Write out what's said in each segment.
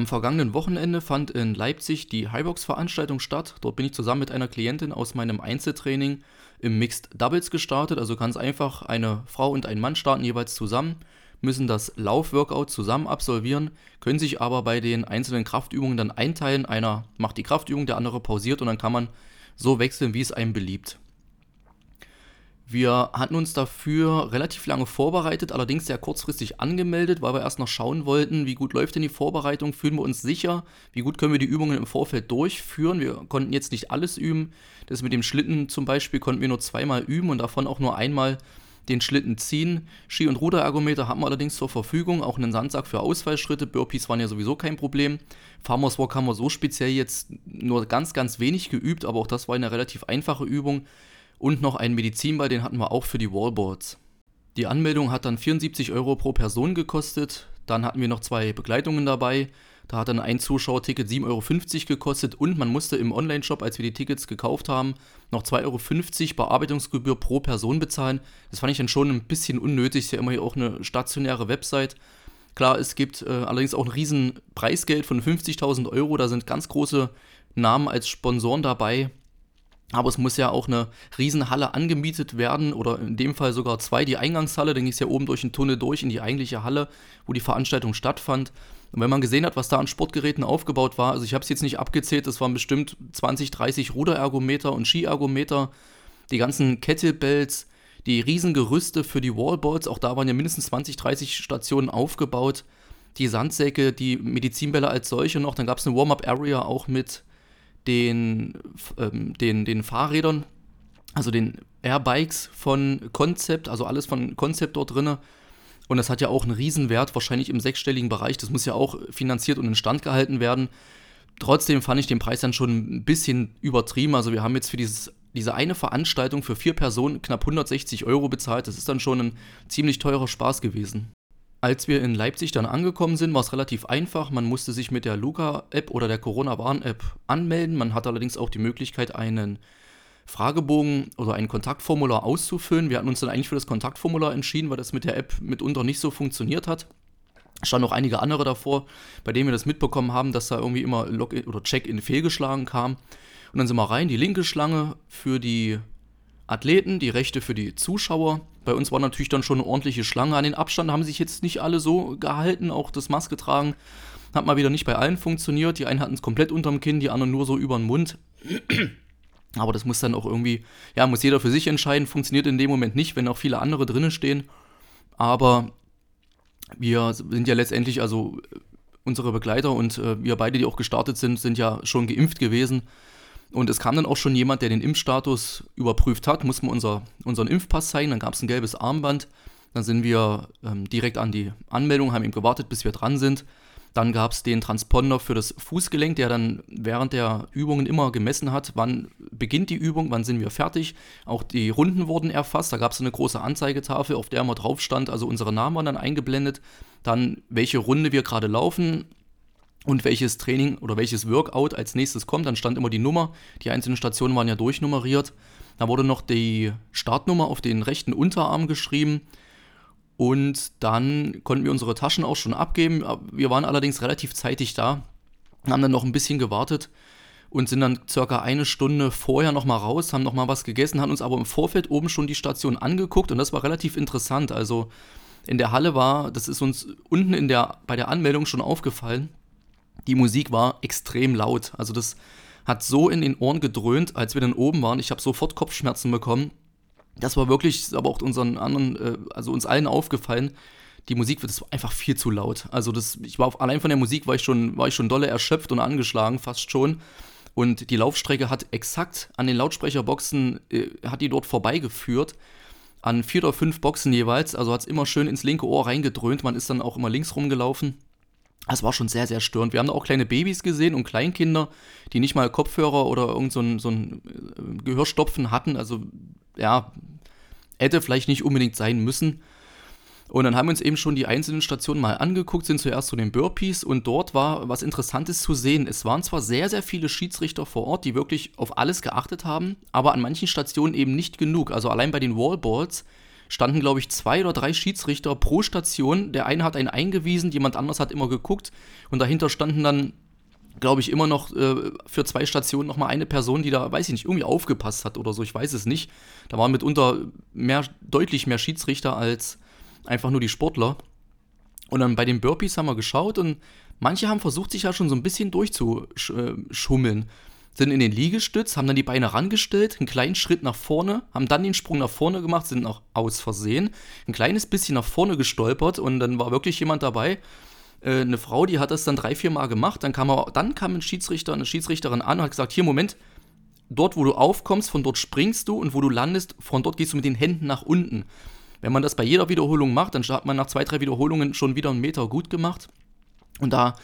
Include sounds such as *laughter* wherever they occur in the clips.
Am vergangenen Wochenende fand in Leipzig die Highbox-Veranstaltung statt. Dort bin ich zusammen mit einer Klientin aus meinem Einzeltraining im Mixed Doubles gestartet. Also ganz einfach eine Frau und ein Mann starten jeweils zusammen, müssen das Laufworkout zusammen absolvieren, können sich aber bei den einzelnen Kraftübungen dann einteilen. Einer macht die Kraftübung, der andere pausiert und dann kann man so wechseln, wie es einem beliebt. Wir hatten uns dafür relativ lange vorbereitet, allerdings sehr kurzfristig angemeldet, weil wir erst noch schauen wollten, wie gut läuft denn die Vorbereitung, fühlen wir uns sicher, wie gut können wir die Übungen im Vorfeld durchführen. Wir konnten jetzt nicht alles üben. Das mit dem Schlitten zum Beispiel konnten wir nur zweimal üben und davon auch nur einmal den Schlitten ziehen. Ski- und Ruderergometer haben wir allerdings zur Verfügung, auch einen Sandsack für Ausfallschritte. Burpees waren ja sowieso kein Problem. Farmers Walk haben wir so speziell jetzt nur ganz, ganz wenig geübt, aber auch das war eine relativ einfache Übung und noch einen Medizinball, den hatten wir auch für die Wallboards. Die Anmeldung hat dann 74 Euro pro Person gekostet. Dann hatten wir noch zwei Begleitungen dabei. Da hat dann ein Zuschauerticket 7,50 Euro gekostet und man musste im Online-Shop, als wir die Tickets gekauft haben, noch 2,50 Euro Bearbeitungsgebühr pro Person bezahlen. Das fand ich dann schon ein bisschen unnötig. Ist ja immer hier auch eine stationäre Website. Klar, es gibt äh, allerdings auch ein riesen Preisgeld von 50.000 Euro. Da sind ganz große Namen als Sponsoren dabei. Aber es muss ja auch eine Riesenhalle angemietet werden oder in dem Fall sogar zwei. Die Eingangshalle, dann ging es ja oben durch den Tunnel durch in die eigentliche Halle, wo die Veranstaltung stattfand. Und wenn man gesehen hat, was da an Sportgeräten aufgebaut war, also ich habe es jetzt nicht abgezählt, das waren bestimmt 20, 30 Ruderergometer und Skiergometer, die ganzen Kettlebells, die Riesengerüste für die Wallballs, auch da waren ja mindestens 20, 30 Stationen aufgebaut, die Sandsäcke, die Medizinbälle als solche noch, dann gab es eine Warm-Up-Area auch mit den, ähm, den, den Fahrrädern, also den Airbikes von Concept, also alles von Concept dort drin. Und das hat ja auch einen Riesenwert, wahrscheinlich im sechsstelligen Bereich. Das muss ja auch finanziert und instand gehalten werden. Trotzdem fand ich den Preis dann schon ein bisschen übertrieben. Also wir haben jetzt für dieses, diese eine Veranstaltung für vier Personen knapp 160 Euro bezahlt. Das ist dann schon ein ziemlich teurer Spaß gewesen. Als wir in Leipzig dann angekommen sind, war es relativ einfach. Man musste sich mit der Luca-App oder der Corona-Warn-App anmelden. Man hat allerdings auch die Möglichkeit, einen Fragebogen oder ein Kontaktformular auszufüllen. Wir hatten uns dann eigentlich für das Kontaktformular entschieden, weil das mit der App mitunter nicht so funktioniert hat. Es standen noch einige andere davor, bei denen wir das mitbekommen haben, dass da irgendwie immer Login oder Check-in fehlgeschlagen kam. Und dann sind wir rein, die linke Schlange für die Athleten, die rechte für die Zuschauer. Bei uns war natürlich dann schon eine ordentliche Schlange. An den Abstand haben sich jetzt nicht alle so gehalten, auch das Maske tragen. Hat mal wieder nicht bei allen funktioniert. Die einen hatten es komplett unterm Kinn, die anderen nur so über den Mund. *clears throat* Aber das muss dann auch irgendwie, ja, muss jeder für sich entscheiden. Funktioniert in dem Moment nicht, wenn auch viele andere drinnen stehen. Aber wir sind ja letztendlich, also unsere Begleiter und äh, wir beide, die auch gestartet sind, sind ja schon geimpft gewesen. Und es kam dann auch schon jemand, der den Impfstatus überprüft hat, mussten wir unser, unseren Impfpass zeigen, dann gab es ein gelbes Armband. Dann sind wir ähm, direkt an die Anmeldung, haben eben gewartet, bis wir dran sind. Dann gab es den Transponder für das Fußgelenk, der dann während der Übungen immer gemessen hat, wann beginnt die Übung, wann sind wir fertig. Auch die Runden wurden erfasst. Da gab es eine große Anzeigetafel, auf der immer drauf stand, also unsere Namen waren dann eingeblendet. Dann welche Runde wir gerade laufen, und welches Training oder welches Workout als nächstes kommt. Dann stand immer die Nummer. Die einzelnen Stationen waren ja durchnummeriert. Da wurde noch die Startnummer auf den rechten Unterarm geschrieben. Und dann konnten wir unsere Taschen auch schon abgeben. Wir waren allerdings relativ zeitig da, haben dann noch ein bisschen gewartet und sind dann circa eine Stunde vorher nochmal raus, haben nochmal was gegessen, haben uns aber im Vorfeld oben schon die Station angeguckt und das war relativ interessant. Also in der Halle war, das ist uns unten in der, bei der Anmeldung schon aufgefallen, die Musik war extrem laut. Also das hat so in den Ohren gedröhnt, als wir dann oben waren. Ich habe sofort Kopfschmerzen bekommen. Das war wirklich, aber auch unseren anderen, äh, also uns allen aufgefallen. Die Musik wird einfach viel zu laut. Also das, ich war auf, allein von der Musik war ich schon, war ich schon dolle erschöpft und angeschlagen, fast schon. Und die Laufstrecke hat exakt an den Lautsprecherboxen, äh, hat die dort vorbeigeführt. An vier oder fünf Boxen jeweils. Also hat es immer schön ins linke Ohr reingedröhnt. Man ist dann auch immer links rumgelaufen. Das war schon sehr, sehr störend. Wir haben da auch kleine Babys gesehen und Kleinkinder, die nicht mal Kopfhörer oder irgend so ein, so ein äh, Gehörstopfen hatten. Also, ja, hätte vielleicht nicht unbedingt sein müssen. Und dann haben wir uns eben schon die einzelnen Stationen mal angeguckt, sind zuerst zu den Burpees und dort war was Interessantes zu sehen. Es waren zwar sehr, sehr viele Schiedsrichter vor Ort, die wirklich auf alles geachtet haben, aber an manchen Stationen eben nicht genug. Also allein bei den Wallballs standen, glaube ich, zwei oder drei Schiedsrichter pro Station. Der eine hat einen eingewiesen, jemand anders hat immer geguckt und dahinter standen dann, glaube ich, immer noch äh, für zwei Stationen nochmal eine Person, die da, weiß ich nicht, irgendwie aufgepasst hat oder so, ich weiß es nicht. Da waren mitunter mehr, deutlich mehr Schiedsrichter als einfach nur die Sportler. Und dann bei den Burpees haben wir geschaut und manche haben versucht, sich ja schon so ein bisschen durchzuschummeln sind in den Liegestütz, haben dann die Beine rangestellt, einen kleinen Schritt nach vorne, haben dann den Sprung nach vorne gemacht, sind auch aus Versehen, ein kleines bisschen nach vorne gestolpert und dann war wirklich jemand dabei, äh, eine Frau, die hat das dann drei, vier Mal gemacht, dann kam, er, dann kam ein Schiedsrichter, eine Schiedsrichterin an und hat gesagt, hier, Moment, dort, wo du aufkommst, von dort springst du und wo du landest, von dort gehst du mit den Händen nach unten. Wenn man das bei jeder Wiederholung macht, dann hat man nach zwei, drei Wiederholungen schon wieder einen Meter gut gemacht. Und da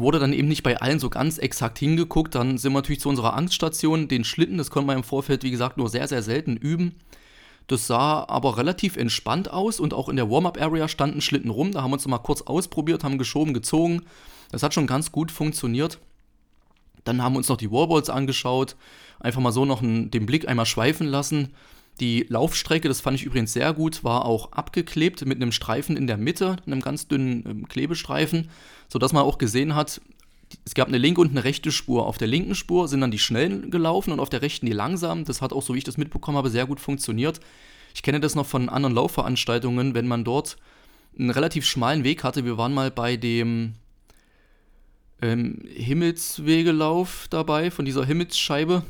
wurde dann eben nicht bei allen so ganz exakt hingeguckt. Dann sind wir natürlich zu unserer Angststation, den Schlitten, das konnte man im Vorfeld, wie gesagt, nur sehr, sehr selten üben. Das sah aber relativ entspannt aus und auch in der Warm-Up-Area standen Schlitten rum. Da haben wir uns mal kurz ausprobiert, haben geschoben, gezogen. Das hat schon ganz gut funktioniert. Dann haben wir uns noch die Warballs angeschaut, einfach mal so noch einen, den Blick einmal schweifen lassen. Die Laufstrecke, das fand ich übrigens sehr gut, war auch abgeklebt mit einem Streifen in der Mitte, einem ganz dünnen ähm, Klebestreifen, sodass man auch gesehen hat, es gab eine linke und eine rechte Spur. Auf der linken Spur sind dann die schnellen gelaufen und auf der rechten die langsamen. Das hat auch, so wie ich das mitbekommen habe, sehr gut funktioniert. Ich kenne das noch von anderen Laufveranstaltungen, wenn man dort einen relativ schmalen Weg hatte. Wir waren mal bei dem ähm, Himmelswegelauf dabei, von dieser Himmelsscheibe.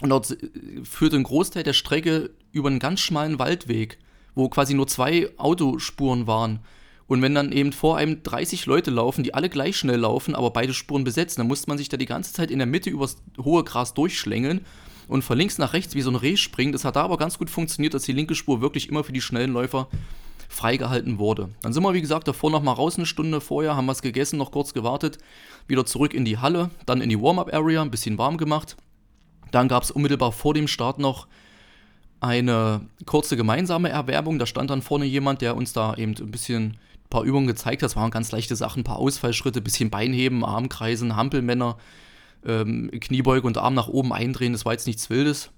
Und dort führte ein Großteil der Strecke über einen ganz schmalen Waldweg, wo quasi nur zwei Autospuren waren. Und wenn dann eben vor einem 30 Leute laufen, die alle gleich schnell laufen, aber beide Spuren besetzen, dann musste man sich da die ganze Zeit in der Mitte übers hohe Gras durchschlängeln und von links nach rechts wie so ein Reh springen. Das hat da aber ganz gut funktioniert, dass die linke Spur wirklich immer für die schnellen Läufer freigehalten wurde. Dann sind wir, wie gesagt, davor noch mal raus eine Stunde vorher, haben was gegessen, noch kurz gewartet, wieder zurück in die Halle, dann in die Warm-Up-Area, ein bisschen warm gemacht dann gab es unmittelbar vor dem Start noch eine kurze gemeinsame Erwerbung. Da stand dann vorne jemand, der uns da eben ein bisschen ein paar Übungen gezeigt hat. Es waren ganz leichte Sachen, ein paar Ausfallschritte, ein bisschen Beinheben, Armkreisen, Hampelmänner, ähm, Kniebeuge und Arm nach oben eindrehen. Das war jetzt nichts Wildes.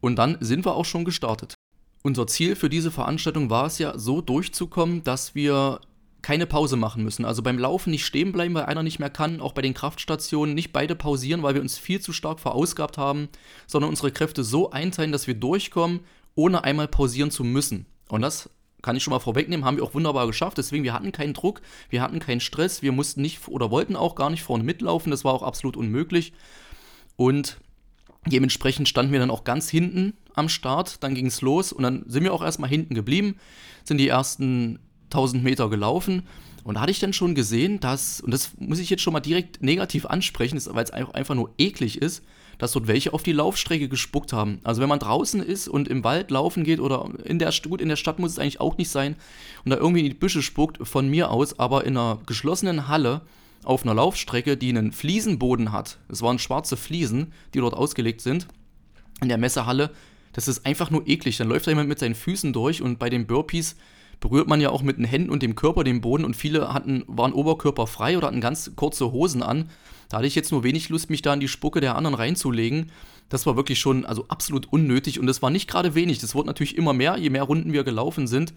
Und dann sind wir auch schon gestartet. Unser Ziel für diese Veranstaltung war es ja, so durchzukommen, dass wir keine Pause machen müssen. Also beim Laufen nicht stehen bleiben, weil einer nicht mehr kann, auch bei den Kraftstationen nicht beide pausieren, weil wir uns viel zu stark verausgabt haben, sondern unsere Kräfte so einteilen, dass wir durchkommen, ohne einmal pausieren zu müssen. Und das kann ich schon mal vorwegnehmen, haben wir auch wunderbar geschafft. Deswegen, wir hatten keinen Druck, wir hatten keinen Stress, wir mussten nicht oder wollten auch gar nicht vorne mitlaufen, das war auch absolut unmöglich. Und dementsprechend standen wir dann auch ganz hinten am Start, dann ging es los und dann sind wir auch erstmal hinten geblieben, sind die ersten 1000 Meter gelaufen. Und da hatte ich dann schon gesehen, dass, und das muss ich jetzt schon mal direkt negativ ansprechen, weil es einfach nur eklig ist, dass dort welche auf die Laufstrecke gespuckt haben. Also wenn man draußen ist und im Wald laufen geht oder in der, gut, in der Stadt muss es eigentlich auch nicht sein und da irgendwie in die Büsche spuckt, von mir aus, aber in einer geschlossenen Halle auf einer Laufstrecke, die einen Fliesenboden hat, es waren schwarze Fliesen, die dort ausgelegt sind, in der Messehalle, das ist einfach nur eklig. Dann läuft da jemand mit seinen Füßen durch und bei den Burpees berührt man ja auch mit den Händen und dem Körper den Boden und viele hatten, waren oberkörperfrei oder hatten ganz kurze Hosen an. Da hatte ich jetzt nur wenig Lust, mich da in die Spucke der anderen reinzulegen. Das war wirklich schon also absolut unnötig und das war nicht gerade wenig. Das wurde natürlich immer mehr, je mehr Runden wir gelaufen sind.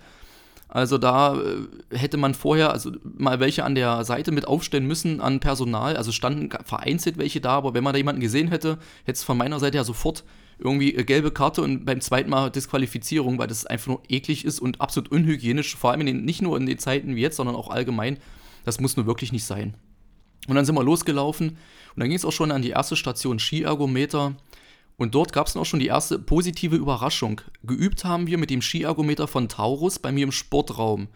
Also da äh, hätte man vorher also mal welche an der Seite mit aufstellen müssen an Personal. Also standen vereinzelt welche da, aber wenn man da jemanden gesehen hätte, hätte es von meiner Seite ja sofort irgendwie äh, gelbe Karte und beim zweiten Mal Disqualifizierung, weil das einfach nur eklig ist und absolut unhygienisch, vor allem in den, nicht nur in den Zeiten wie jetzt, sondern auch allgemein. Das muss nur wirklich nicht sein. Und dann sind wir losgelaufen und dann ging es auch schon an die erste Station Skiergometer. Und dort gab es auch schon die erste positive Überraschung. Geübt haben wir mit dem Skiergometer von Taurus bei mir im Sportraum.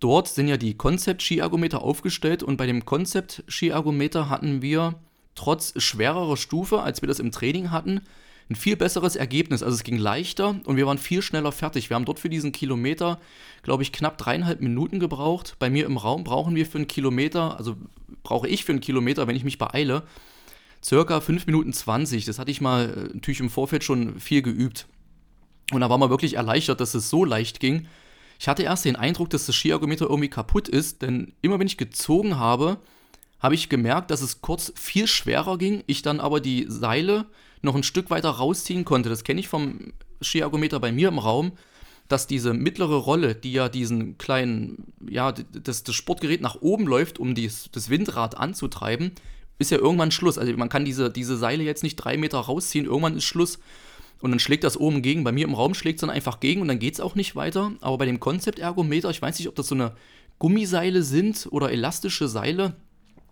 Dort sind ja die Konzept-Skiergometer aufgestellt und bei dem Konzept-Skiergometer hatten wir trotz schwererer Stufe, als wir das im Training hatten, ein viel besseres Ergebnis. Also es ging leichter und wir waren viel schneller fertig. Wir haben dort für diesen Kilometer, glaube ich, knapp dreieinhalb Minuten gebraucht. Bei mir im Raum brauchen wir für einen Kilometer, also brauche ich für einen Kilometer, wenn ich mich beeile, circa 5 Minuten 20. Das hatte ich mal äh, natürlich im Vorfeld schon viel geübt. Und da war man wirklich erleichtert, dass es so leicht ging. Ich hatte erst den Eindruck, dass das Skiergometer irgendwie kaputt ist, denn immer wenn ich gezogen habe, habe ich gemerkt, dass es kurz viel schwerer ging, ich dann aber die Seile noch ein Stück weiter rausziehen konnte. Das kenne ich vom Skiergometer bei mir im Raum, dass diese mittlere Rolle, die ja diesen kleinen, ja, das, das Sportgerät nach oben läuft, um dies, das Windrad anzutreiben, ist ja irgendwann Schluss. Also man kann diese, diese Seile jetzt nicht drei Meter rausziehen, irgendwann ist Schluss. Und dann schlägt das oben gegen. Bei mir im Raum schlägt es dann einfach gegen und dann geht es auch nicht weiter. Aber bei dem Konzeptergometer, ich weiß nicht, ob das so eine Gummiseile sind oder elastische Seile,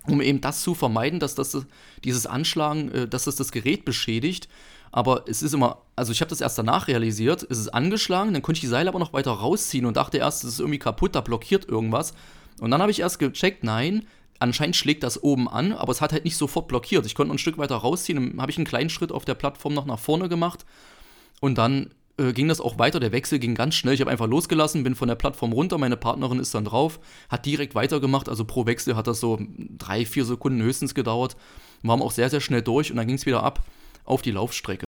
um eben das zu vermeiden, dass das dieses Anschlagen, äh, dass das das Gerät beschädigt. Aber es ist immer, also ich habe das erst danach realisiert, es ist angeschlagen, dann konnte ich die Seile aber noch weiter rausziehen und dachte erst, es ist irgendwie kaputt, da blockiert irgendwas. Und dann habe ich erst gecheckt, nein, anscheinend schlägt das oben an, aber es hat halt nicht sofort blockiert. Ich konnte ein Stück weiter rausziehen, dann habe ich einen kleinen Schritt auf der Plattform noch nach vorne gemacht und dann äh, ging das auch weiter. Der Wechsel ging ganz schnell. Ich habe einfach losgelassen, bin von der Plattform runter. Meine Partnerin ist dann drauf, hat direkt weitergemacht. Also pro Wechsel hat das so drei, vier Sekunden höchstens gedauert. Waren auch sehr, sehr schnell durch und dann ging es wieder ab auf die Laufstrecke.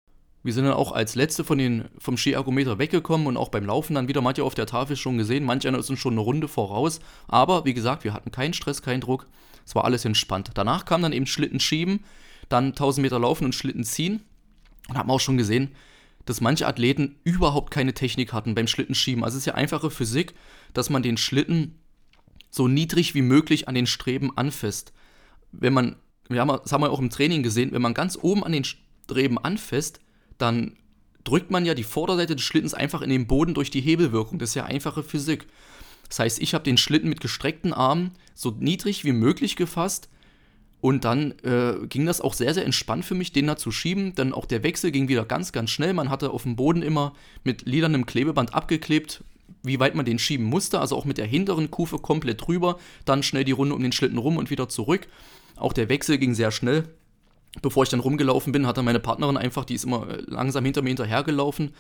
Wir sind dann auch als letzte von den, vom Skiergometer weggekommen und auch beim Laufen dann wieder, manche auf der Tafel schon gesehen, manche ist uns schon eine Runde voraus. Aber wie gesagt, wir hatten keinen Stress, keinen Druck. Es war alles entspannt. Danach kam dann eben Schlitten schieben, dann 1000 Meter laufen und Schlitten ziehen. Und haben auch schon gesehen, dass manche Athleten überhaupt keine Technik hatten beim Schlittenschieben. Also es ist ja einfache Physik, dass man den Schlitten so niedrig wie möglich an den Streben anfasst. Wenn man, wir haben, das haben wir auch im Training gesehen, wenn man ganz oben an den Streben anfasst, dann drückt man ja die Vorderseite des Schlittens einfach in den Boden durch die Hebelwirkung. Das ist ja einfache Physik. Das heißt, ich habe den Schlitten mit gestreckten Armen so niedrig wie möglich gefasst und dann äh, ging das auch sehr, sehr entspannt für mich, den da zu schieben. Dann auch der Wechsel ging wieder ganz, ganz schnell. Man hatte auf dem Boden immer mit lilanem Klebeband abgeklebt, wie weit man den schieben musste. Also auch mit der hinteren Kufe komplett drüber. Dann schnell die Runde um den Schlitten rum und wieder zurück. Auch der Wechsel ging sehr schnell. Bevor ich dann rumgelaufen bin, hatte meine Partnerin einfach, die ist immer äh, langsam hinter mir hinterhergelaufen,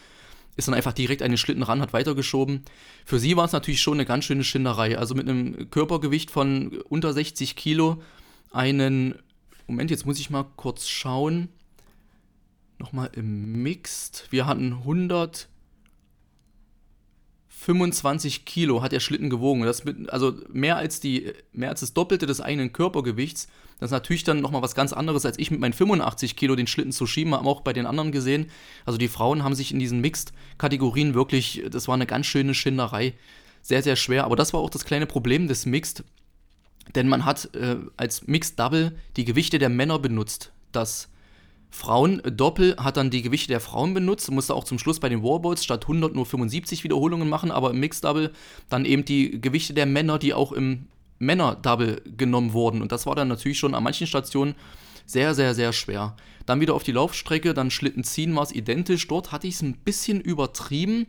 ist dann einfach direkt an den Schlitten ran, hat weitergeschoben. Für sie war es natürlich schon eine ganz schöne Schinderei. Also mit einem Körpergewicht von unter 60 Kilo einen, Moment, jetzt muss ich mal kurz schauen, nochmal im Mixed, wir hatten 125 Kilo hat der Schlitten gewogen. Das mit, also mehr als, die, mehr als das Doppelte des eigenen Körpergewichts. Das ist natürlich dann nochmal was ganz anderes, als ich mit meinen 85 Kilo den Schlitten zu schieben, haben auch bei den anderen gesehen. Also die Frauen haben sich in diesen Mixed-Kategorien wirklich, das war eine ganz schöne Schinderei. Sehr, sehr schwer. Aber das war auch das kleine Problem des Mixed. Denn man hat äh, als Mixed Double die Gewichte der Männer benutzt. Das Frauen-Doppel hat dann die Gewichte der Frauen benutzt, musste auch zum Schluss bei den Warballs statt 100 nur 75 Wiederholungen machen, aber im Mixed Double dann eben die Gewichte der Männer, die auch im Männer-Double genommen wurden. Und das war dann natürlich schon an manchen Stationen sehr, sehr, sehr schwer. Dann wieder auf die Laufstrecke, dann Schlitten ziehen war es identisch. Dort hatte ich es ein bisschen übertrieben.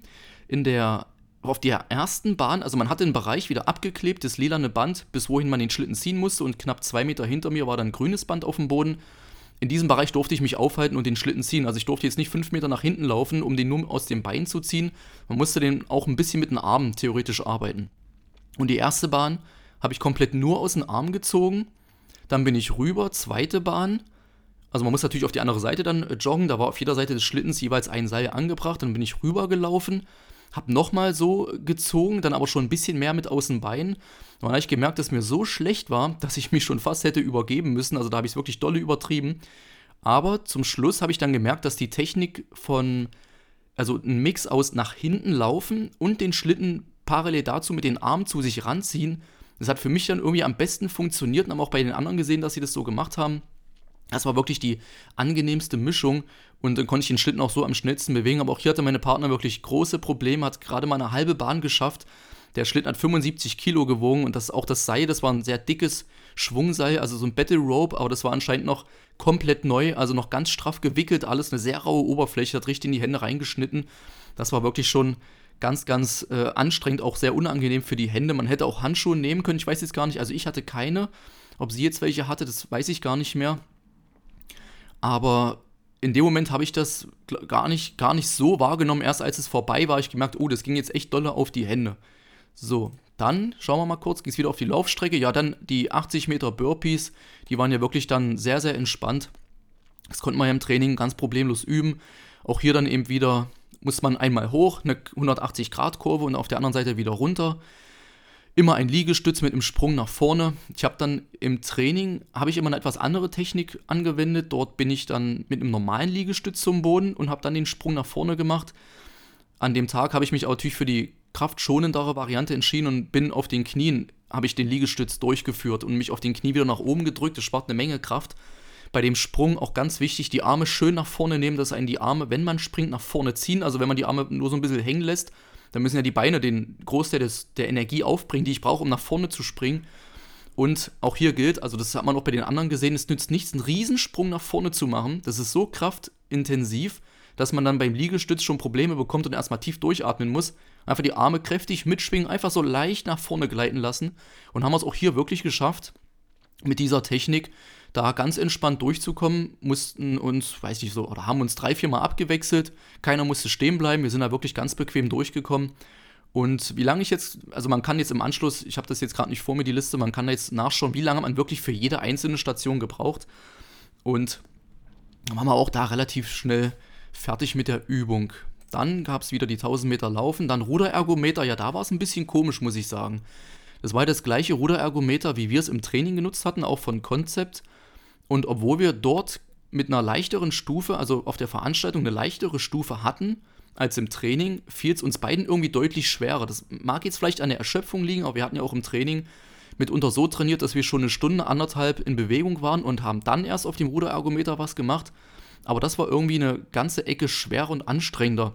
In der auf der ersten Bahn, also man hatte den Bereich wieder abgeklebt, das lilane Band, bis wohin man den Schlitten ziehen musste und knapp zwei Meter hinter mir war dann grünes Band auf dem Boden. In diesem Bereich durfte ich mich aufhalten und den Schlitten ziehen. Also ich durfte jetzt nicht fünf Meter nach hinten laufen, um den nur aus dem Bein zu ziehen. Man musste den auch ein bisschen mit den Armen theoretisch arbeiten. Und die erste Bahn habe ich komplett nur aus den Armen gezogen. Dann bin ich rüber, zweite Bahn. Also man muss natürlich auf die andere Seite dann äh, joggen. Da war auf jeder Seite des Schlittens jeweils ein Seil angebracht. Dann bin ich rüber gelaufen hab nochmal so gezogen, dann aber schon ein bisschen mehr mit Außenbein. dann habe ich gemerkt, dass mir so schlecht war, dass ich mich schon fast hätte übergeben müssen. Also da habe ich es wirklich dolle übertrieben. Aber zum Schluss habe ich dann gemerkt, dass die Technik von, also ein Mix aus nach hinten laufen und den Schlitten parallel dazu mit den Armen zu sich ranziehen, das hat für mich dann irgendwie am besten funktioniert und haben auch bei den anderen gesehen, dass sie das so gemacht haben. Das war wirklich die angenehmste Mischung und dann konnte ich den Schlitten auch so am schnellsten bewegen. Aber auch hier hatte meine Partner wirklich große Probleme, hat gerade mal eine halbe Bahn geschafft. Der Schlitten hat 75 Kilo gewogen und das auch das Seil, das war ein sehr dickes Schwungseil, also so ein Battle Rope, aber das war anscheinend noch komplett neu, also noch ganz straff gewickelt, alles eine sehr raue Oberfläche, hat richtig in die Hände reingeschnitten. Das war wirklich schon ganz, ganz äh, anstrengend, auch sehr unangenehm für die Hände. Man hätte auch Handschuhe nehmen können, ich weiß jetzt gar nicht, also ich hatte keine. Ob sie jetzt welche hatte, das weiß ich gar nicht mehr. Aber in dem Moment habe ich das gar nicht, gar nicht so wahrgenommen. Erst als es vorbei war, ich gemerkt, oh, das ging jetzt echt dolle auf die Hände. So, dann schauen wir mal kurz, ging es wieder auf die Laufstrecke. Ja, dann die 80 Meter Burpees, die waren ja wirklich dann sehr, sehr entspannt. Das konnte man ja im Training ganz problemlos üben. Auch hier dann eben wieder muss man einmal hoch, eine 180-Grad-Kurve und auf der anderen Seite wieder runter immer ein Liegestütz mit einem Sprung nach vorne. Ich habe dann im Training, habe ich immer eine etwas andere Technik angewendet. Dort bin ich dann mit einem normalen Liegestütz zum Boden und habe dann den Sprung nach vorne gemacht. an dem Tag habe ich mich natürlich für die kraftschonendere Variante entschieden und bin auf den Knien, habe ich den Liegestütz durchgeführt und mich auf den Knie wieder nach oben gedrückt. Das spart eine Menge Kraft. Bei dem Sprung auch ganz wichtig, die Arme schön nach vorne nehmen, dass einen die Arme, wenn man springt, nach vorne ziehen. Also wenn man die Arme nur so ein bisschen hängen lässt, dann müssen ja die Beine den Großteil des, der Energie aufbringen, die ich brauche, um nach vorne zu springen. Und auch hier gilt, also das hat man auch bei den anderen gesehen, es nützt nichts, einen Riesensprung nach vorne zu machen. Das ist so kraftintensiv, dass man dann beim Liegestütz schon Probleme bekommt und erstmal tief durchatmen muss. Einfach die Arme kräftig mitschwingen, einfach so leicht nach vorne gleiten lassen. Und haben es auch hier wirklich geschafft, mit dieser Technik da ganz entspannt durchzukommen, mussten uns, weiß ich so, oder haben uns drei, vier Mal abgewechselt. Keiner musste stehen bleiben. Wir sind da wirklich ganz bequem durchgekommen. Und wie lange ich jetzt, also man kann jetzt im Anschluss, ich habe das jetzt gerade nicht vor mir, die Liste, man kann jetzt nachschauen, wie lange man wirklich für jede einzelne Station gebraucht. Und dann waren wir auch da relativ schnell fertig mit der Übung. Dann gab es wieder die 1000 Meter Laufen, dann Ruderergometer, ja, da war es ein bisschen komisch, muss ich sagen. Das war das gleiche Ruderergometer, wie wir es im Training genutzt hatten, auch von Concept. Und obwohl wir dort mit einer leichteren Stufe, also auf der Veranstaltung eine leichtere Stufe hatten, als im Training, fiel es uns beiden irgendwie deutlich schwerer. Das mag jetzt vielleicht an der Erschöpfung liegen, aber wir hatten ja auch im Training mitunter so trainiert, dass wir schon eine Stunde, anderthalb in Bewegung waren und haben dann erst auf dem Ruderergometer was gemacht. Aber das war irgendwie eine ganze Ecke schwerer und anstrengender.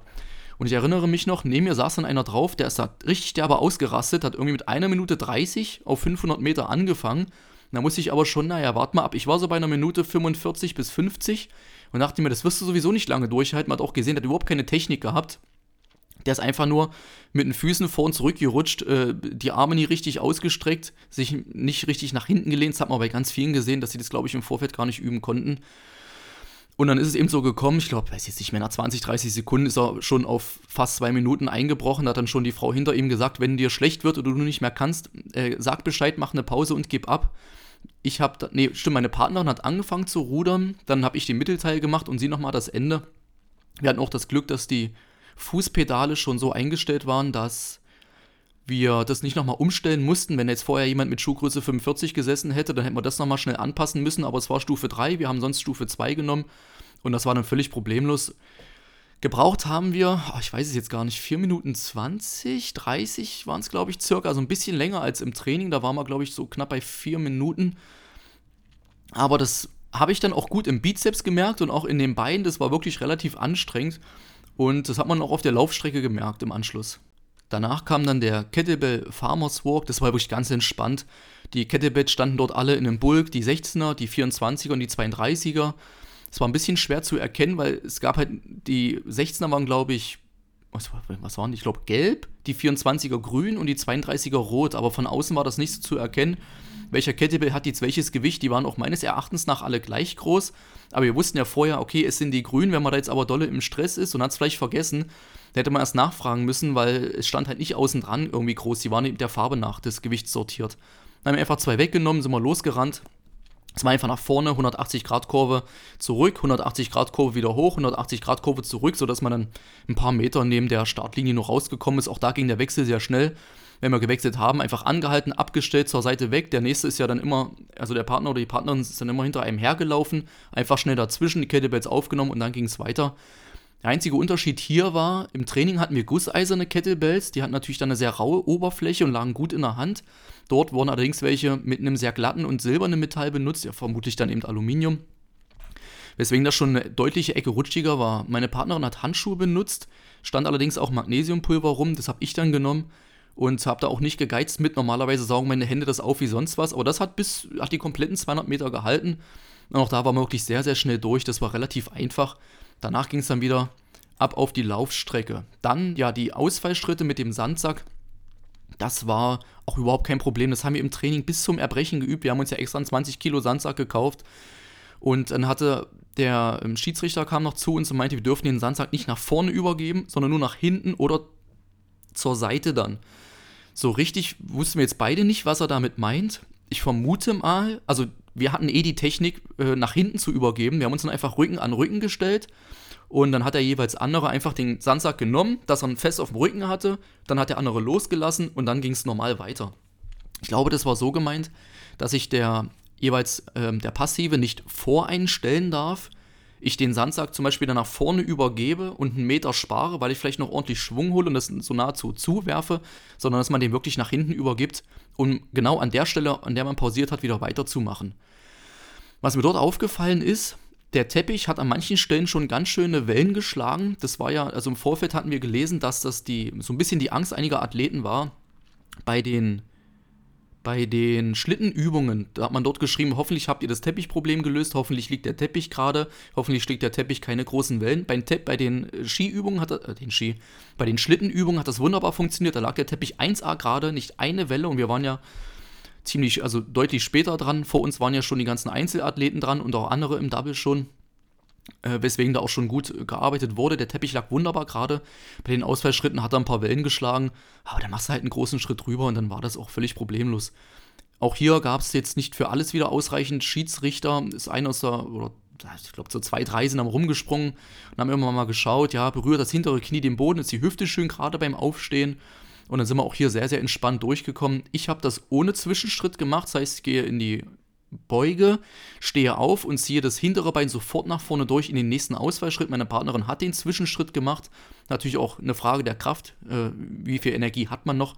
Und ich erinnere mich noch, neben mir saß dann einer drauf, der ist da richtig derbe ausgerastet, hat irgendwie mit einer Minute 30 auf 500 Meter angefangen. Da musste ich aber schon, naja, warte mal ab. Ich war so bei einer Minute 45 bis 50 und dachte mir, das wirst du sowieso nicht lange durchhalten. Man hat auch gesehen, der hat überhaupt keine Technik gehabt. Der ist einfach nur mit den Füßen vor und zurück gerutscht, äh, die Arme nie richtig ausgestreckt, sich nicht richtig nach hinten gelehnt. Das hat man bei ganz vielen gesehen, dass sie das, glaube ich, im Vorfeld gar nicht üben konnten. Und dann ist es eben so gekommen, ich glaube, weiß jetzt nicht mehr, nach 20, 30 Sekunden ist er schon auf fast zwei Minuten eingebrochen. Da hat dann schon die Frau hinter ihm gesagt, wenn dir schlecht wird oder du nicht mehr kannst, äh, sag Bescheid, mach eine Pause und gib ab ich habe, nee, stimmt, meine Partnerin hat angefangen zu rudern, dann habe ich den Mittelteil gemacht und sie nochmal das Ende. Wir hatten auch das Glück, dass die Fußpedale schon so eingestellt waren, dass wir das nicht nochmal umstellen mussten. Wenn jetzt vorher jemand mit Schuhgröße 45 gesessen hätte, dann hätten wir das nochmal schnell anpassen müssen, aber es war Stufe 3, wir haben sonst Stufe 2 genommen und das war dann völlig problemlos. Gebraucht haben wir, oh, ich weiß es jetzt gar nicht, 4 Minuten 20, 30 waren es, glaube ich, circa. Also ein bisschen länger als im Training. Da waren wir, glaube ich, so knapp bei 4 Minuten. Aber das habe ich dann auch gut im Bizeps gemerkt und auch in den Beinen. Das war wirklich relativ anstrengend. Und das hat man auch auf der Laufstrecke gemerkt im Anschluss. Danach kam dann der Kettlebell Farmers Walk. Das war wirklich ganz entspannt. Die Kettlebells standen dort alle in einem Bulk. Die 16er, die 24er und die 32er. Es war ein bisschen schwer zu erkennen, weil es gab halt, die 16er waren, glaube ich, was, was waren die? Ich glaube, gelb, die 24er grün und die 32er rot, aber von außen war das nicht so zu erkennen. Welcher Kettlebell hat jetzt welches Gewicht? Die waren auch meines Erachtens nach alle gleich groß. Aber wir wussten ja vorher, okay, es sind die grünen. Wenn man da jetzt aber dolle im Stress ist und hat es vielleicht vergessen, hätte man erst nachfragen müssen, weil es stand halt nicht außen dran irgendwie groß. Die waren eben der Farbe nach des Gewichts sortiert. Dann haben wir einfach zwei weggenommen, sind wir losgerannt es war einfach nach vorne, 180 Grad Kurve zurück, 180 Grad Kurve wieder hoch, 180 Grad Kurve zurück, sodass man dann ein paar Meter neben der Startlinie noch rausgekommen ist. Auch da ging der Wechsel sehr schnell. Wenn wir gewechselt haben, einfach angehalten, abgestellt, zur Seite weg. Der nächste ist ja dann immer, also der Partner oder die Partnerin ist dann immer hinter einem hergelaufen, einfach schnell dazwischen, die Kettlebells aufgenommen und dann ging es weiter. Der einzige Unterschied hier war, im Training hatten wir gusseiserne Kettlebells, die hatten natürlich dann eine sehr raue Oberfläche und lagen gut in der Hand. Dort wurden allerdings welche mit einem sehr glatten und silbernen Metall benutzt, ja vermutlich dann eben Aluminium. Weswegen das schon eine deutliche Ecke rutschiger war. Meine Partnerin hat Handschuhe benutzt, stand allerdings auch Magnesiumpulver rum, das habe ich dann genommen und habe da auch nicht gegeizt mit. Normalerweise saugen meine Hände das auf wie sonst was, aber das hat bis hat die kompletten 200 Meter gehalten. Und auch da war man wirklich sehr, sehr schnell durch. Das war relativ einfach. Danach ging es dann wieder ab auf die Laufstrecke. Dann ja die Ausfallschritte mit dem Sandsack. Das war auch überhaupt kein Problem. Das haben wir im Training bis zum Erbrechen geübt. Wir haben uns ja extra einen 20 Kilo Sandsack gekauft. Und dann hatte der ähm, Schiedsrichter kam noch zu uns und meinte, wir dürfen den Sandsack nicht nach vorne übergeben, sondern nur nach hinten oder zur Seite dann. So richtig wussten wir jetzt beide nicht, was er damit meint. Ich vermute mal, also wir hatten eh die Technik, äh, nach hinten zu übergeben. Wir haben uns dann einfach Rücken an Rücken gestellt und dann hat der jeweils andere einfach den Sandsack genommen, dass er fest auf dem Rücken hatte. Dann hat der andere losgelassen und dann ging es normal weiter. Ich glaube, das war so gemeint, dass sich der jeweils ähm, der Passive nicht voreinstellen darf, ich den Sandsack zum Beispiel dann nach vorne übergebe und einen Meter spare, weil ich vielleicht noch ordentlich Schwung hole und das so nahezu zuwerfe, sondern dass man den wirklich nach hinten übergibt, um genau an der Stelle, an der man pausiert hat, wieder weiterzumachen. Was mir dort aufgefallen ist, der Teppich hat an manchen Stellen schon ganz schöne Wellen geschlagen. Das war ja, also im Vorfeld hatten wir gelesen, dass das die, so ein bisschen die Angst einiger Athleten war bei den bei den Schlittenübungen, da hat man dort geschrieben, hoffentlich habt ihr das Teppichproblem gelöst, hoffentlich liegt der Teppich gerade, hoffentlich schlägt der Teppich keine großen Wellen. Bei, bei den Skiübungen hat äh, den Ski, bei den Schlittenübungen hat das wunderbar funktioniert, da lag der Teppich 1A gerade, nicht eine Welle und wir waren ja ziemlich, also deutlich später dran. Vor uns waren ja schon die ganzen Einzelathleten dran und auch andere im Double schon äh, weswegen da auch schon gut gearbeitet wurde. Der Teppich lag wunderbar gerade. Bei den Ausfallschritten hat er ein paar Wellen geschlagen, aber dann machst du halt einen großen Schritt drüber und dann war das auch völlig problemlos. Auch hier gab es jetzt nicht für alles wieder ausreichend Schiedsrichter. Ist einer aus der, oder ich glaube, so zwei, drei sind am rumgesprungen und haben immer mal geschaut, ja, berührt das hintere Knie den Boden, ist die Hüfte schön gerade beim Aufstehen. Und dann sind wir auch hier sehr, sehr entspannt durchgekommen. Ich habe das ohne Zwischenschritt gemacht, das heißt, ich gehe in die beuge, stehe auf und ziehe das hintere Bein sofort nach vorne durch in den nächsten Ausfallschritt. Meine Partnerin hat den Zwischenschritt gemacht. Natürlich auch eine Frage der Kraft. Äh, wie viel Energie hat man noch?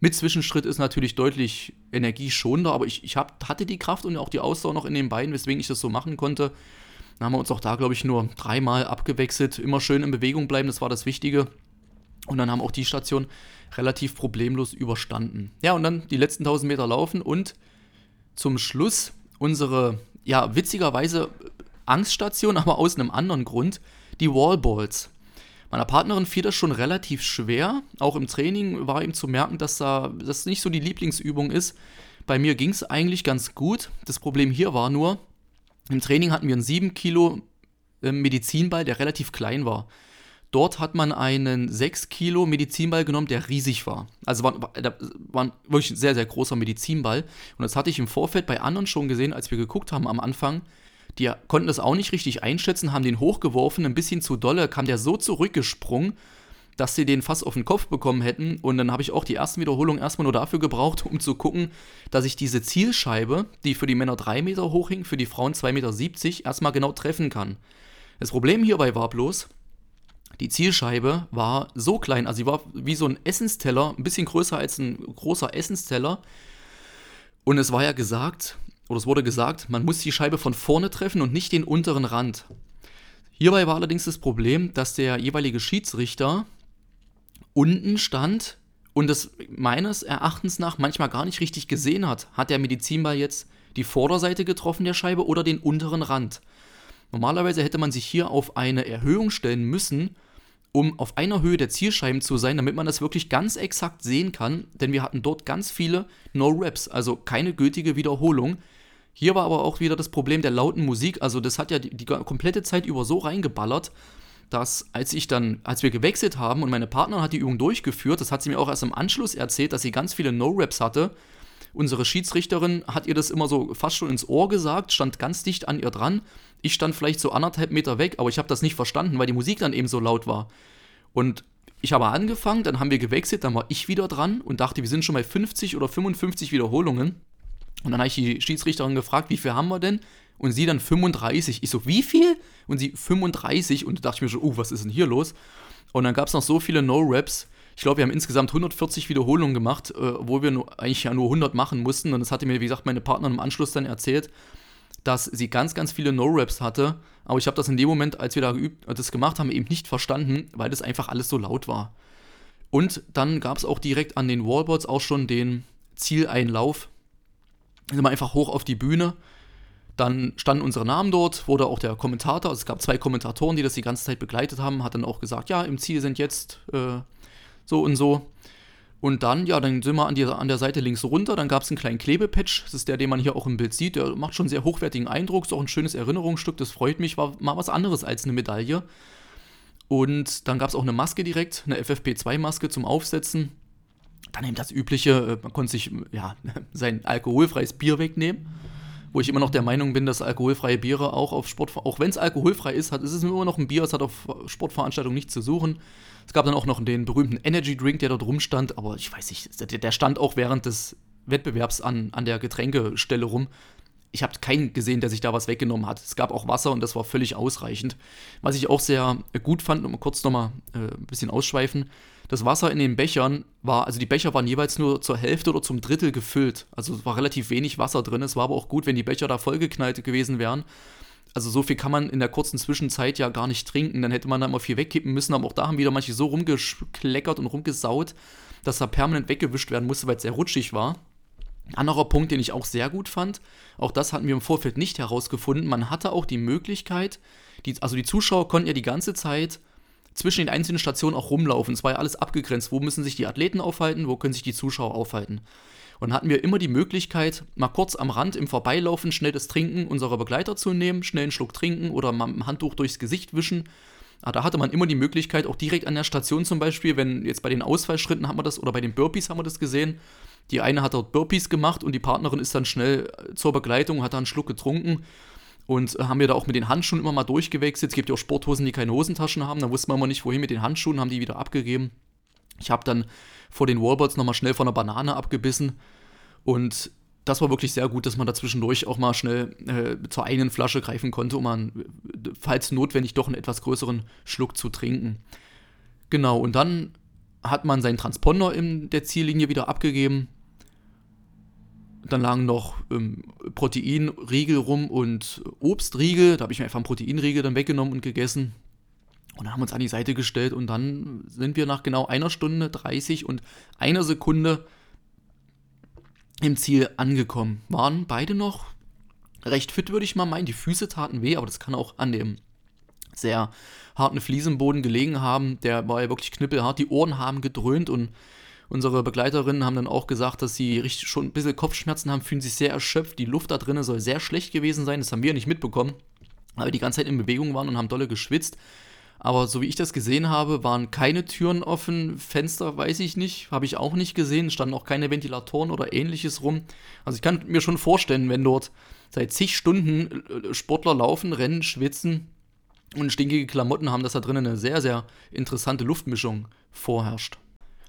Mit Zwischenschritt ist natürlich deutlich energieschonender, aber ich, ich hab, hatte die Kraft und auch die Ausdauer noch in den Beinen, weswegen ich das so machen konnte. Dann haben wir uns auch da, glaube ich, nur dreimal abgewechselt. Immer schön in Bewegung bleiben, das war das Wichtige. Und dann haben auch die Station relativ problemlos überstanden. Ja, und dann die letzten 1000 Meter laufen und zum Schluss unsere, ja, witzigerweise Angststation, *laughs* aber aus einem anderen Grund, die Wallballs. Meiner Partnerin fiel das schon relativ schwer. Auch im Training war ihm zu merken, dass da, das nicht so die Lieblingsübung ist. Bei mir ging es eigentlich ganz gut. Das Problem hier war nur, im Training hatten wir einen 7 Kilo äh, Medizinball, der relativ klein war. Dort hat man einen 6 Kilo Medizinball genommen, der riesig war. Also war, war ein wirklich sehr, sehr großer Medizinball. Und das hatte ich im Vorfeld bei anderen schon gesehen, als wir geguckt haben am Anfang. Die konnten das auch nicht richtig einschätzen, haben den hochgeworfen, ein bisschen zu dolle, kam der so zurückgesprungen, dass sie den fast auf den Kopf bekommen hätten. Und dann habe ich auch die ersten Wiederholungen erstmal nur dafür gebraucht, um zu gucken, dass ich diese Zielscheibe, die für die Männer 3 Meter hoch hing, für die Frauen 2,70 Meter, erstmal genau treffen kann. Das Problem hierbei war bloß, die Zielscheibe war so klein, also sie war wie so ein Essensteller, ein bisschen größer als ein großer Essensteller. Und es war ja gesagt, oder es wurde gesagt, man muss die Scheibe von vorne treffen und nicht den unteren Rand. Hierbei war allerdings das Problem, dass der jeweilige Schiedsrichter unten stand und es meines Erachtens nach manchmal gar nicht richtig gesehen hat. Hat der Medizinball jetzt die Vorderseite getroffen der Scheibe oder den unteren Rand? Normalerweise hätte man sich hier auf eine Erhöhung stellen müssen, um auf einer Höhe der Zielscheiben zu sein, damit man das wirklich ganz exakt sehen kann, denn wir hatten dort ganz viele No-Raps, also keine gültige Wiederholung. Hier war aber auch wieder das Problem der lauten Musik, also das hat ja die, die komplette Zeit über so reingeballert, dass als ich dann, als wir gewechselt haben und meine Partnerin hat die Übung durchgeführt, das hat sie mir auch erst im Anschluss erzählt, dass sie ganz viele No-Raps hatte Unsere Schiedsrichterin hat ihr das immer so fast schon ins Ohr gesagt, stand ganz dicht an ihr dran. Ich stand vielleicht so anderthalb Meter weg, aber ich habe das nicht verstanden, weil die Musik dann eben so laut war. Und ich habe angefangen, dann haben wir gewechselt, dann war ich wieder dran und dachte, wir sind schon bei 50 oder 55 Wiederholungen. Und dann habe ich die Schiedsrichterin gefragt, wie viel haben wir denn? Und sie dann 35. Ich so, wie viel? Und sie 35. Und da dachte ich mir schon, uh, was ist denn hier los? Und dann gab es noch so viele No-Raps, ich glaube, wir haben insgesamt 140 Wiederholungen gemacht, äh, wo wir nur, eigentlich ja nur 100 machen mussten. Und das hatte mir, wie gesagt, meine Partnerin im Anschluss dann erzählt, dass sie ganz, ganz viele No-Raps hatte. Aber ich habe das in dem Moment, als wir da geübt, das gemacht haben, eben nicht verstanden, weil das einfach alles so laut war. Und dann gab es auch direkt an den Wallboards auch schon den Zieleinlauf. Dann sind wir einfach hoch auf die Bühne. Dann standen unsere Namen dort, wurde auch der Kommentator, also es gab zwei Kommentatoren, die das die ganze Zeit begleitet haben, hat dann auch gesagt, ja, im Ziel sind jetzt äh, so und so. Und dann, ja, dann sind wir an, die, an der Seite links runter. Dann gab es einen kleinen Klebepatch. Das ist der, den man hier auch im Bild sieht. Der macht schon sehr hochwertigen Eindruck. Ist auch ein schönes Erinnerungsstück. Das freut mich. War mal was anderes als eine Medaille. Und dann gab es auch eine Maske direkt, eine FFP2-Maske zum Aufsetzen. Dann eben das Übliche. Äh, man konnte sich ja, *laughs* sein alkoholfreies Bier wegnehmen. Wo ich immer noch der Meinung bin, dass alkoholfreie Biere auch auf Sport, auch wenn es alkoholfrei ist, hat, ist es immer noch ein Bier. Es hat auf Sportveranstaltungen nichts zu suchen. Es gab dann auch noch den berühmten Energy Drink, der dort rumstand, aber ich weiß nicht, der stand auch während des Wettbewerbs an, an der Getränkestelle rum. ich habe keinen gesehen, der sich da was weggenommen hat. Es gab auch Wasser und das war völlig ausreichend. Was ich auch sehr gut fand, um kurz nochmal äh, ein bisschen ausschweifen, das Wasser in den Bechern war, also die Becher waren jeweils nur zur Hälfte oder zum Drittel gefüllt. Also es war relativ wenig Wasser drin. Es war aber auch gut, wenn die Becher da vollgeknallt gewesen wären. Also so viel kann man in der kurzen Zwischenzeit ja gar nicht trinken. Dann hätte man da immer viel wegkippen müssen. Aber auch da haben wieder manche so rumgekleckert und rumgesaut, dass da permanent weggewischt werden musste, weil es sehr rutschig war. Anderer Punkt, den ich auch sehr gut fand, auch das hatten wir im Vorfeld nicht herausgefunden, man hatte auch die Möglichkeit, die, also die Zuschauer konnten ja die ganze Zeit zwischen den einzelnen Stationen auch rumlaufen. Es war ja alles abgegrenzt. Wo müssen sich die Athleten aufhalten, wo können sich die Zuschauer aufhalten. Und hatten wir immer die Möglichkeit, mal kurz am Rand im Vorbeilaufen schnell das Trinken unserer Begleiter zu nehmen, schnell einen Schluck trinken oder mal ein Handtuch durchs Gesicht wischen. Aber ah, da hatte man immer die Möglichkeit, auch direkt an der Station zum Beispiel, wenn jetzt bei den Ausfallschritten haben wir das oder bei den Burpees haben wir das gesehen, die eine hat dort Burpees gemacht und die Partnerin ist dann schnell äh, zur Begleitung, hat da einen Schluck getrunken und äh, haben wir da auch mit den Handschuhen immer mal durchgewechselt. Es gibt ja auch Sporthosen, die keine Hosentaschen haben, da wusste man immer nicht, wohin mit den Handschuhen, haben die wieder abgegeben. Ich habe dann vor den Wallboards nochmal schnell von einer Banane abgebissen und das war wirklich sehr gut, dass man da zwischendurch auch mal schnell äh, zur eigenen Flasche greifen konnte, um dann, falls notwendig, doch einen etwas größeren Schluck zu trinken. Genau, und dann hat man seinen Transponder in der Ziellinie wieder abgegeben. Dann lagen noch ähm, Proteinriegel rum und Obstriegel. Da habe ich mir einfach einen Proteinriegel dann weggenommen und gegessen. Und haben uns an die Seite gestellt und dann sind wir nach genau einer Stunde 30 und einer Sekunde im Ziel angekommen. Waren beide noch recht fit, würde ich mal meinen. Die Füße taten weh, aber das kann auch an dem sehr harten Fliesenboden gelegen haben. Der war ja wirklich knüppelhart. Die Ohren haben gedröhnt und unsere Begleiterinnen haben dann auch gesagt, dass sie richtig schon ein bisschen Kopfschmerzen haben, fühlen sich sehr erschöpft. Die Luft da drinnen soll sehr schlecht gewesen sein. Das haben wir nicht mitbekommen, weil wir die ganze Zeit in Bewegung waren und haben dolle geschwitzt. Aber so wie ich das gesehen habe, waren keine Türen offen, Fenster weiß ich nicht, habe ich auch nicht gesehen, standen auch keine Ventilatoren oder ähnliches rum. Also ich kann mir schon vorstellen, wenn dort seit zig Stunden äh, Sportler laufen, rennen, schwitzen, und stinkige Klamotten haben, dass da drinnen eine sehr, sehr interessante Luftmischung vorherrscht.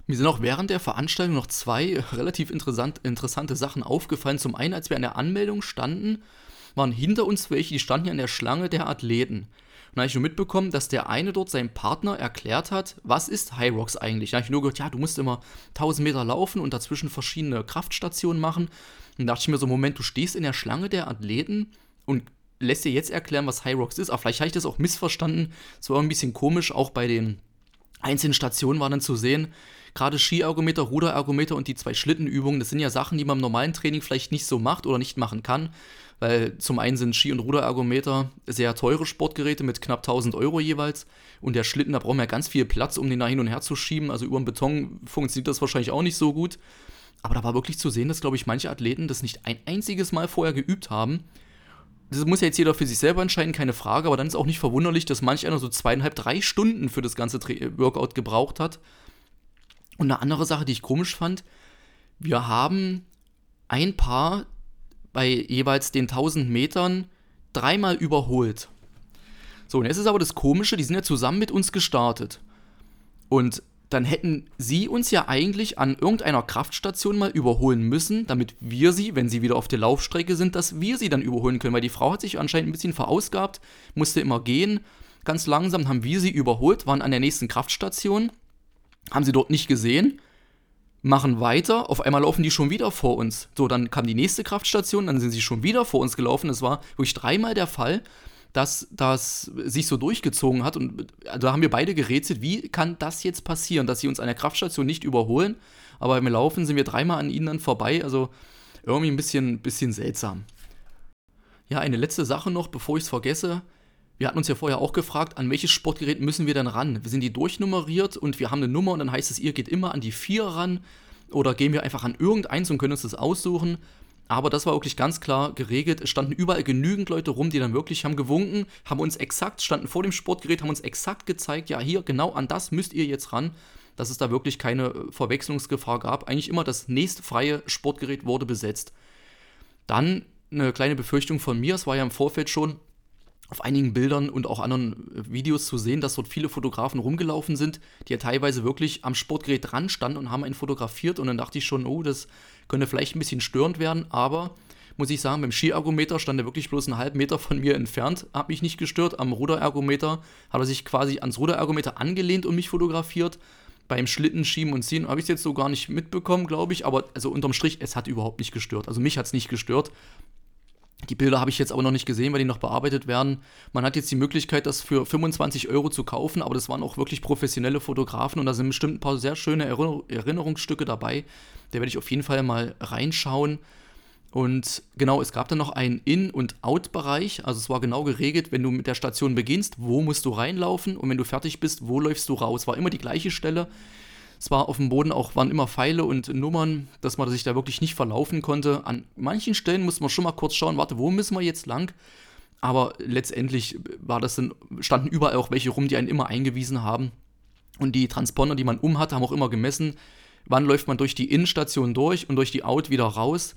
Mir sind auch während der Veranstaltung noch zwei *laughs* relativ interessant, interessante Sachen aufgefallen. Zum einen, als wir an der Anmeldung standen, waren hinter uns welche, die standen ja in der Schlange der Athleten. Und da habe ich nur mitbekommen, dass der eine dort seinem Partner erklärt hat, was ist High Rocks eigentlich. Da habe ich nur gehört, ja, du musst immer 1000 Meter laufen und dazwischen verschiedene Kraftstationen machen. Und da dachte ich mir so, Moment, du stehst in der Schlange der Athleten und lässt dir jetzt erklären, was High Rocks ist. Aber vielleicht habe ich das auch missverstanden. Es war ein bisschen komisch, auch bei den einzelnen Stationen war dann zu sehen, gerade Ski-Ergometer, Ruder-Ergometer und die zwei Schlittenübungen, das sind ja Sachen, die man im normalen Training vielleicht nicht so macht oder nicht machen kann, weil zum einen sind Ski- und Ruder-Ergometer sehr teure Sportgeräte mit knapp 1000 Euro jeweils. Und der Schlitten, da brauchen wir ja ganz viel Platz, um den da hin und her zu schieben, also über den Beton funktioniert das wahrscheinlich auch nicht so gut. Aber da war wirklich zu sehen, dass, glaube ich, manche Athleten das nicht ein einziges Mal vorher geübt haben. Das muss ja jetzt jeder für sich selber entscheiden, keine Frage, aber dann ist auch nicht verwunderlich, dass manch einer so zweieinhalb, drei Stunden für das ganze Workout gebraucht hat. Und eine andere Sache, die ich komisch fand, wir haben ein Paar bei jeweils den 1000 Metern dreimal überholt. So, und jetzt ist aber das Komische, die sind ja zusammen mit uns gestartet. Und dann hätten sie uns ja eigentlich an irgendeiner Kraftstation mal überholen müssen, damit wir sie, wenn sie wieder auf der Laufstrecke sind, dass wir sie dann überholen können, weil die Frau hat sich anscheinend ein bisschen verausgabt, musste immer gehen. Ganz langsam haben wir sie überholt, waren an der nächsten Kraftstation, haben sie dort nicht gesehen, machen weiter, auf einmal laufen die schon wieder vor uns. So, dann kam die nächste Kraftstation, dann sind sie schon wieder vor uns gelaufen. Das war wirklich dreimal der Fall dass das sich so durchgezogen hat. Und da haben wir beide gerätselt, wie kann das jetzt passieren, dass sie uns an der Kraftstation nicht überholen, aber beim Laufen sind wir dreimal an ihnen dann vorbei. Also irgendwie ein bisschen, bisschen seltsam. Ja, eine letzte Sache noch, bevor ich es vergesse. Wir hatten uns ja vorher auch gefragt, an welches Sportgerät müssen wir denn ran? Wir sind die durchnummeriert und wir haben eine Nummer und dann heißt es, ihr geht immer an die 4 ran oder gehen wir einfach an irgendeins und können uns das aussuchen. Aber das war wirklich ganz klar geregelt. Es standen überall genügend Leute rum, die dann wirklich haben gewunken, haben uns exakt, standen vor dem Sportgerät, haben uns exakt gezeigt, ja, hier, genau an das müsst ihr jetzt ran, dass es da wirklich keine äh, Verwechslungsgefahr gab. Eigentlich immer das nächste freie Sportgerät wurde besetzt. Dann eine kleine Befürchtung von mir, es war ja im Vorfeld schon, auf einigen Bildern und auch anderen äh, Videos zu sehen, dass dort viele Fotografen rumgelaufen sind, die ja teilweise wirklich am Sportgerät dran standen und haben einen fotografiert und dann dachte ich schon, oh, das könnte vielleicht ein bisschen störend werden, aber muss ich sagen. Beim Skiergometer stand er wirklich bloß einen halben Meter von mir entfernt, hat mich nicht gestört. Am Ruderergometer hat er sich quasi ans Ruderergometer angelehnt und mich fotografier beim Schlitten schieben und ziehen habe ich es jetzt so gar nicht mitbekommen, glaube ich. Aber also unterm Strich, es hat überhaupt nicht gestört. Also mich hat es nicht gestört. Die Bilder habe ich jetzt aber noch nicht gesehen, weil die noch bearbeitet werden. Man hat jetzt die Möglichkeit, das für 25 Euro zu kaufen, aber das waren auch wirklich professionelle Fotografen und da sind bestimmt ein paar sehr schöne Erinnerungsstücke dabei. Da werde ich auf jeden Fall mal reinschauen. Und genau, es gab dann noch einen In- und Out-Bereich. Also es war genau geregelt, wenn du mit der Station beginnst, wo musst du reinlaufen und wenn du fertig bist, wo läufst du raus. War immer die gleiche Stelle. Es war auf dem Boden auch, waren immer Pfeile und Nummern, dass man sich da wirklich nicht verlaufen konnte. An manchen Stellen musste man schon mal kurz schauen, warte, wo müssen wir jetzt lang? Aber letztendlich war das dann, standen überall auch welche rum, die einen immer eingewiesen haben. Und die Transponder, die man um hatte, haben auch immer gemessen, wann läuft man durch die Innenstation durch und durch die Out wieder raus.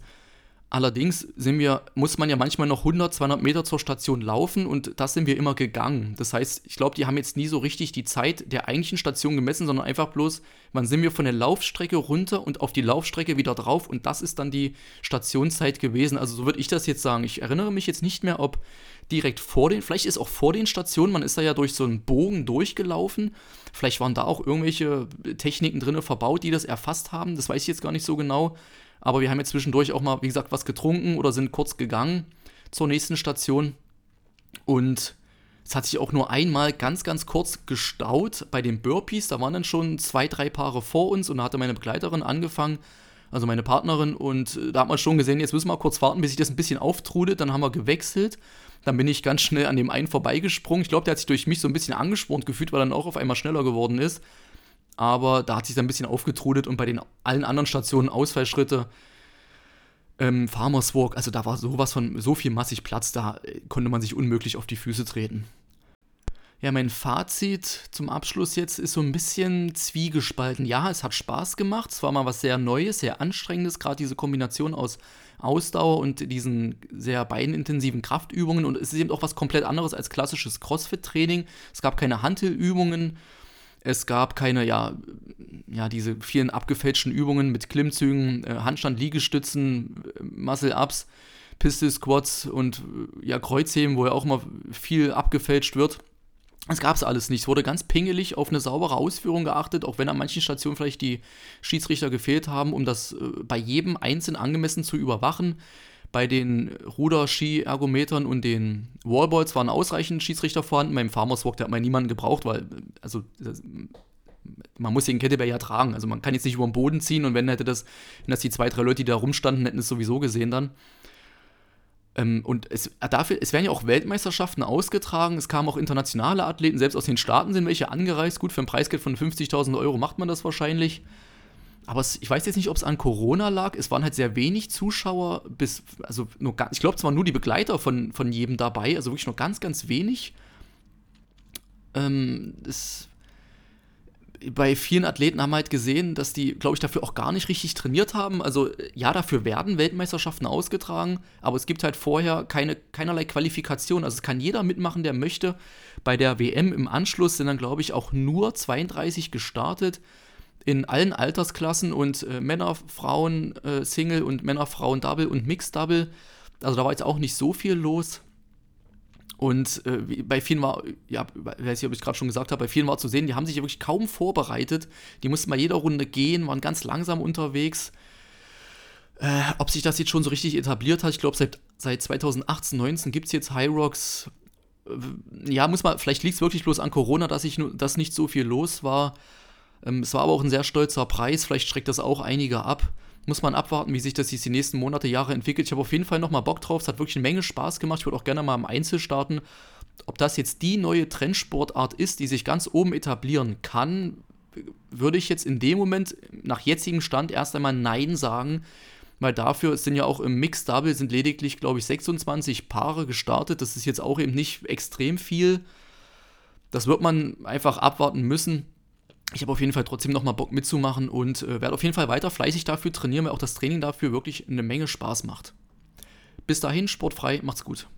Allerdings sind wir, muss man ja manchmal noch 100, 200 Meter zur Station laufen und das sind wir immer gegangen. Das heißt, ich glaube, die haben jetzt nie so richtig die Zeit der eigentlichen Station gemessen, sondern einfach bloß, wann sind wir von der Laufstrecke runter und auf die Laufstrecke wieder drauf und das ist dann die Stationszeit gewesen. Also so würde ich das jetzt sagen. Ich erinnere mich jetzt nicht mehr, ob direkt vor den, vielleicht ist auch vor den Stationen, man ist da ja durch so einen Bogen durchgelaufen. Vielleicht waren da auch irgendwelche Techniken drin verbaut, die das erfasst haben. Das weiß ich jetzt gar nicht so genau. Aber wir haben jetzt zwischendurch auch mal, wie gesagt, was getrunken oder sind kurz gegangen zur nächsten Station. Und es hat sich auch nur einmal ganz, ganz kurz gestaut bei den Burpees. Da waren dann schon zwei, drei Paare vor uns und da hatte meine Begleiterin angefangen, also meine Partnerin. Und da hat man schon gesehen, jetzt müssen wir kurz warten, bis sich das ein bisschen auftrudelt. Dann haben wir gewechselt. Dann bin ich ganz schnell an dem einen vorbeigesprungen. Ich glaube, der hat sich durch mich so ein bisschen angespornt gefühlt, weil er dann auch auf einmal schneller geworden ist aber da hat sich dann ein bisschen aufgetrudelt und bei den allen anderen Stationen Ausfallschritte, ähm, Farmers Walk, also da war sowas von so viel massig Platz, da äh, konnte man sich unmöglich auf die Füße treten. Ja, mein Fazit zum Abschluss jetzt ist so ein bisschen zwiegespalten. Ja, es hat Spaß gemacht, es war mal was sehr Neues, sehr Anstrengendes, gerade diese Kombination aus Ausdauer und diesen sehr beinintensiven Kraftübungen und es ist eben auch was komplett anderes als klassisches CrossFit-Training. Es gab keine Hantelübungen, es gab keine, ja, ja, diese vielen abgefälschten Übungen mit Klimmzügen, äh, Handstand, Liegestützen, äh, Muscle-Ups, Pistol Squats und äh, ja, Kreuzheben, wo ja auch immer viel abgefälscht wird. Das gab es alles nicht. Es wurde ganz pingelig auf eine saubere Ausführung geachtet, auch wenn an manchen Stationen vielleicht die Schiedsrichter gefehlt haben, um das bei jedem einzeln angemessen zu überwachen. Bei den Ruder-Ski-Ergometern und den Wallballs waren ausreichend Schiedsrichter vorhanden. Beim Farmers Walk, hat man niemanden gebraucht, weil, also, das, man muss den Kettlebell ja tragen. Also man kann jetzt nicht über den Boden ziehen und wenn hätte das, wenn das die zwei, drei Leute, die da rumstanden, hätten es sowieso gesehen dann. Ähm, und es, dafür, es werden ja auch Weltmeisterschaften ausgetragen. Es kamen auch internationale Athleten, selbst aus den Staaten sind welche angereist. Gut, für ein Preisgeld von 50.000 Euro macht man das wahrscheinlich aber es, ich weiß jetzt nicht, ob es an Corona lag. Es waren halt sehr wenig Zuschauer, bis, also nur ich glaube, es waren nur die Begleiter von, von jedem dabei, also wirklich nur ganz, ganz wenig. Ähm, das, bei vielen Athleten haben wir halt gesehen, dass die, glaube ich, dafür auch gar nicht richtig trainiert haben. Also ja, dafür werden Weltmeisterschaften ausgetragen, aber es gibt halt vorher keine, keinerlei Qualifikation. Also es kann jeder mitmachen, der möchte. Bei der WM im Anschluss sind dann, glaube ich, auch nur 32 gestartet in allen Altersklassen und äh, Männer, Frauen, äh, Single und Männer, Frauen, Double und Mixed Double. Also da war jetzt auch nicht so viel los. Und äh, bei vielen war, ja, weiß nicht, ob ich gerade schon gesagt habe, bei vielen war zu sehen, die haben sich wirklich kaum vorbereitet. Die mussten bei jeder Runde gehen, waren ganz langsam unterwegs. Äh, ob sich das jetzt schon so richtig etabliert hat, ich glaube, seit, seit 2018, 19 gibt es jetzt High Rocks. Äh, ja, muss man, vielleicht liegt es wirklich bloß an Corona, dass, ich, dass nicht so viel los war. Ähm, es war aber auch ein sehr stolzer Preis, vielleicht schreckt das auch einige ab. Muss man abwarten, wie sich das jetzt die nächsten Monate, Jahre entwickelt. Ich habe auf jeden Fall nochmal Bock drauf. Es hat wirklich eine Menge Spaß gemacht. Ich würde auch gerne mal im Einzel starten. Ob das jetzt die neue Trendsportart ist, die sich ganz oben etablieren kann, würde ich jetzt in dem Moment nach jetzigem Stand erst einmal Nein sagen, weil dafür sind ja auch im Mixed Double sind lediglich, glaube ich, 26 Paare gestartet. Das ist jetzt auch eben nicht extrem viel. Das wird man einfach abwarten müssen ich habe auf jeden Fall trotzdem nochmal Bock mitzumachen und äh, werde auf jeden Fall weiter fleißig dafür trainieren, weil auch das Training dafür wirklich eine Menge Spaß macht. Bis dahin, sportfrei, macht's gut.